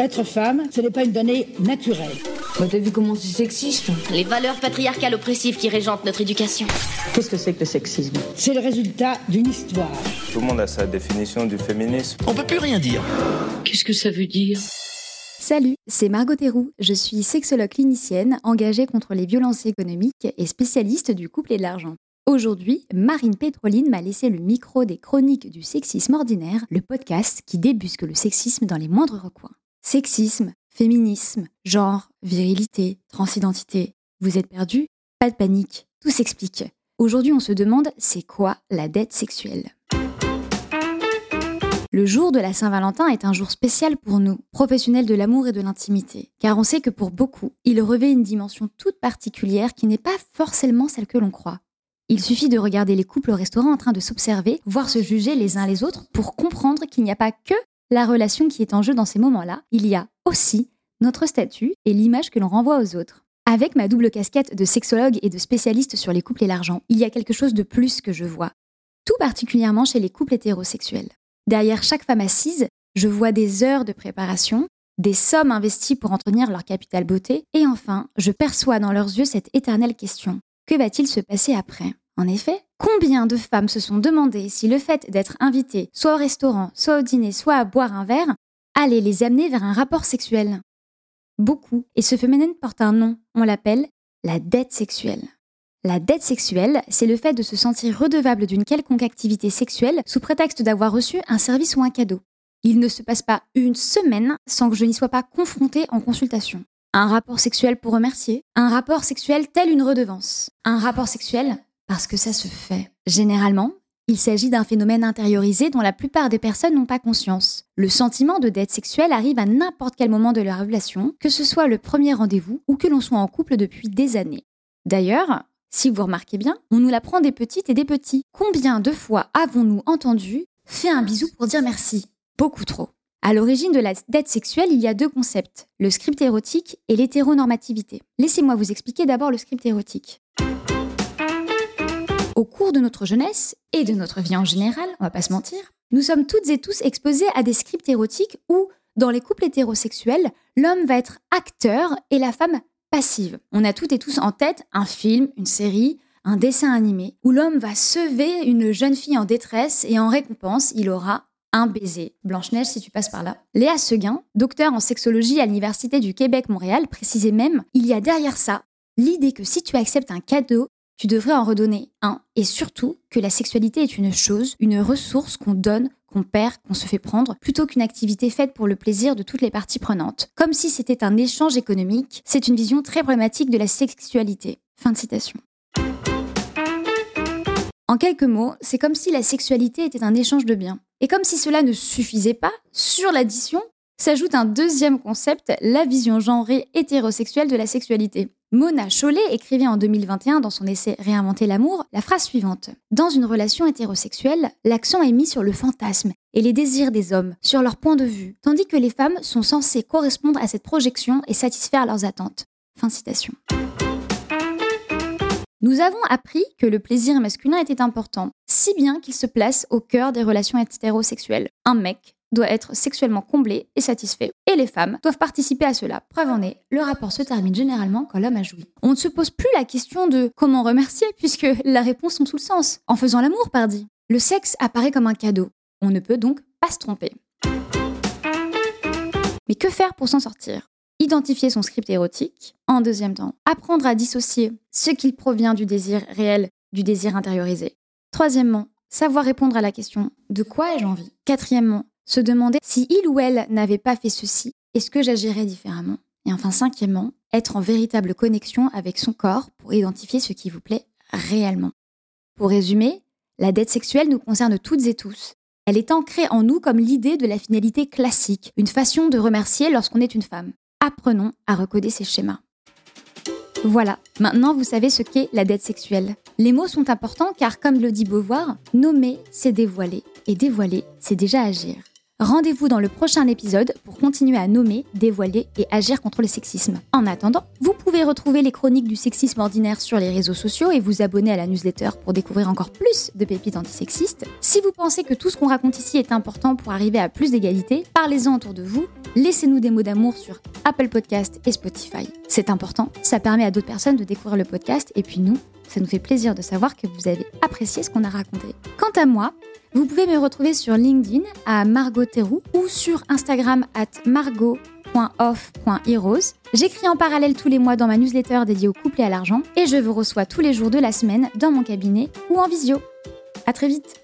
Être femme, ce n'est pas une donnée naturelle. Bah t'as vu comment c'est sexiste Les valeurs patriarcales oppressives qui régentent notre éducation. Qu'est-ce que c'est que le sexisme? C'est le résultat d'une histoire. Tout le monde a sa définition du féminisme. On peut plus rien dire. Qu'est-ce que ça veut dire? Salut, c'est Margot Théroux. Je suis sexologue clinicienne engagée contre les violences économiques et spécialiste du couple et de l'argent. Aujourd'hui, Marine Pétroline m'a laissé le micro des chroniques du sexisme ordinaire, le podcast qui débusque le sexisme dans les moindres recoins. Sexisme, féminisme, genre, virilité, transidentité. Vous êtes perdu Pas de panique, tout s'explique. Aujourd'hui, on se demande c'est quoi la dette sexuelle? Le jour de la Saint-Valentin est un jour spécial pour nous, professionnels de l'amour et de l'intimité, car on sait que pour beaucoup, il revêt une dimension toute particulière qui n'est pas forcément celle que l'on croit. Il suffit de regarder les couples au restaurant en train de s'observer, voire se juger les uns les autres pour comprendre qu'il n'y a pas que la relation qui est en jeu dans ces moments-là, il y a aussi notre statut et l'image que l'on renvoie aux autres. Avec ma double casquette de sexologue et de spécialiste sur les couples et l'argent, il y a quelque chose de plus que je vois, tout particulièrement chez les couples hétérosexuels. Derrière chaque femme assise, je vois des heures de préparation, des sommes investies pour entretenir leur capital beauté, et enfin, je perçois dans leurs yeux cette éternelle question. Que va-t-il se passer après? En effet, combien de femmes se sont demandé si le fait d'être invitées, soit au restaurant, soit au dîner, soit à boire un verre, allait les amener vers un rapport sexuel? Beaucoup. Et ce phénomène porte un nom, on l'appelle la dette sexuelle. La dette sexuelle, c'est le fait de se sentir redevable d'une quelconque activité sexuelle sous prétexte d'avoir reçu un service ou un cadeau. Il ne se passe pas une semaine sans que je n'y sois pas confrontée en consultation. Un rapport sexuel pour remercier, un rapport sexuel tel une redevance, un rapport sexuel parce que ça se fait. Généralement, il s'agit d'un phénomène intériorisé dont la plupart des personnes n'ont pas conscience. Le sentiment de dette sexuelle arrive à n'importe quel moment de la relation, que ce soit le premier rendez-vous ou que l'on soit en couple depuis des années. D'ailleurs, si vous remarquez bien, on nous l'apprend des petites et des petits. Combien de fois avons-nous entendu Fais un bisou pour dire merci Beaucoup trop. À l'origine de la dette sexuelle, il y a deux concepts, le script érotique et l'hétéronormativité. Laissez-moi vous expliquer d'abord le script érotique. Au cours de notre jeunesse et de notre vie en général, on va pas se mentir, nous sommes toutes et tous exposés à des scripts érotiques où, dans les couples hétérosexuels, l'homme va être acteur et la femme passive. On a toutes et tous en tête un film, une série, un dessin animé où l'homme va sever une jeune fille en détresse et en récompense, il aura un baiser. Blanche-Neige, si tu passes par là. Léa Seguin, docteur en sexologie à l'Université du Québec-Montréal, précisait même Il y a derrière ça l'idée que si tu acceptes un cadeau, tu devrais en redonner un. Et surtout que la sexualité est une chose, une ressource qu'on donne qu'on perd, qu'on se fait prendre, plutôt qu'une activité faite pour le plaisir de toutes les parties prenantes. Comme si c'était un échange économique, c'est une vision très problématique de la sexualité. Fin de citation. En quelques mots, c'est comme si la sexualité était un échange de biens. Et comme si cela ne suffisait pas, sur l'addition s'ajoute un deuxième concept, la vision genrée hétérosexuelle de la sexualité. Mona Chollet écrivait en 2021 dans son essai Réinventer l'amour la phrase suivante. Dans une relation hétérosexuelle, l'accent est mis sur le fantasme et les désirs des hommes, sur leur point de vue, tandis que les femmes sont censées correspondre à cette projection et satisfaire leurs attentes. Fin citation. Nous avons appris que le plaisir masculin était important, si bien qu'il se place au cœur des relations hétérosexuelles. Un mec doit être sexuellement comblé et satisfait. Et les femmes doivent participer à cela. Preuve en est, le rapport se termine généralement quand l'homme a joui. On ne se pose plus la question de comment remercier, puisque la réponse tombe sous le sens. En faisant l'amour, pardi. Le sexe apparaît comme un cadeau. On ne peut donc pas se tromper. Mais que faire pour s'en sortir? Identifier son script érotique. En deuxième temps, apprendre à dissocier ce qu'il provient du désir réel du désir intériorisé. Troisièmement, savoir répondre à la question de quoi ai-je envie? Quatrièmement, se demander si il ou elle n'avait pas fait ceci, est-ce que j'agirais différemment? Et enfin, cinquièmement, être en véritable connexion avec son corps pour identifier ce qui vous plaît réellement. Pour résumer, la dette sexuelle nous concerne toutes et tous. Elle est ancrée en nous comme l'idée de la finalité classique, une façon de remercier lorsqu'on est une femme. Apprenons à recoder ces schémas. Voilà, maintenant vous savez ce qu'est la dette sexuelle. Les mots sont importants car, comme le dit Beauvoir, nommer, c'est dévoiler, et dévoiler, c'est déjà agir. Rendez-vous dans le prochain épisode pour continuer à nommer, dévoiler et agir contre le sexisme. En attendant, vous pouvez retrouver les chroniques du sexisme ordinaire sur les réseaux sociaux et vous abonner à la newsletter pour découvrir encore plus de pépites antisexistes. Si vous pensez que tout ce qu'on raconte ici est important pour arriver à plus d'égalité, parlez-en autour de vous, laissez-nous des mots d'amour sur Apple Podcast et Spotify. C'est important, ça permet à d'autres personnes de découvrir le podcast et puis nous, ça nous fait plaisir de savoir que vous avez apprécié ce qu'on a raconté. Quant à moi, vous pouvez me retrouver sur LinkedIn à Margot Terrou ou sur Instagram at margot.off.heroes. J'écris en parallèle tous les mois dans ma newsletter dédiée au couple et à l'argent et je vous reçois tous les jours de la semaine dans mon cabinet ou en visio. À très vite!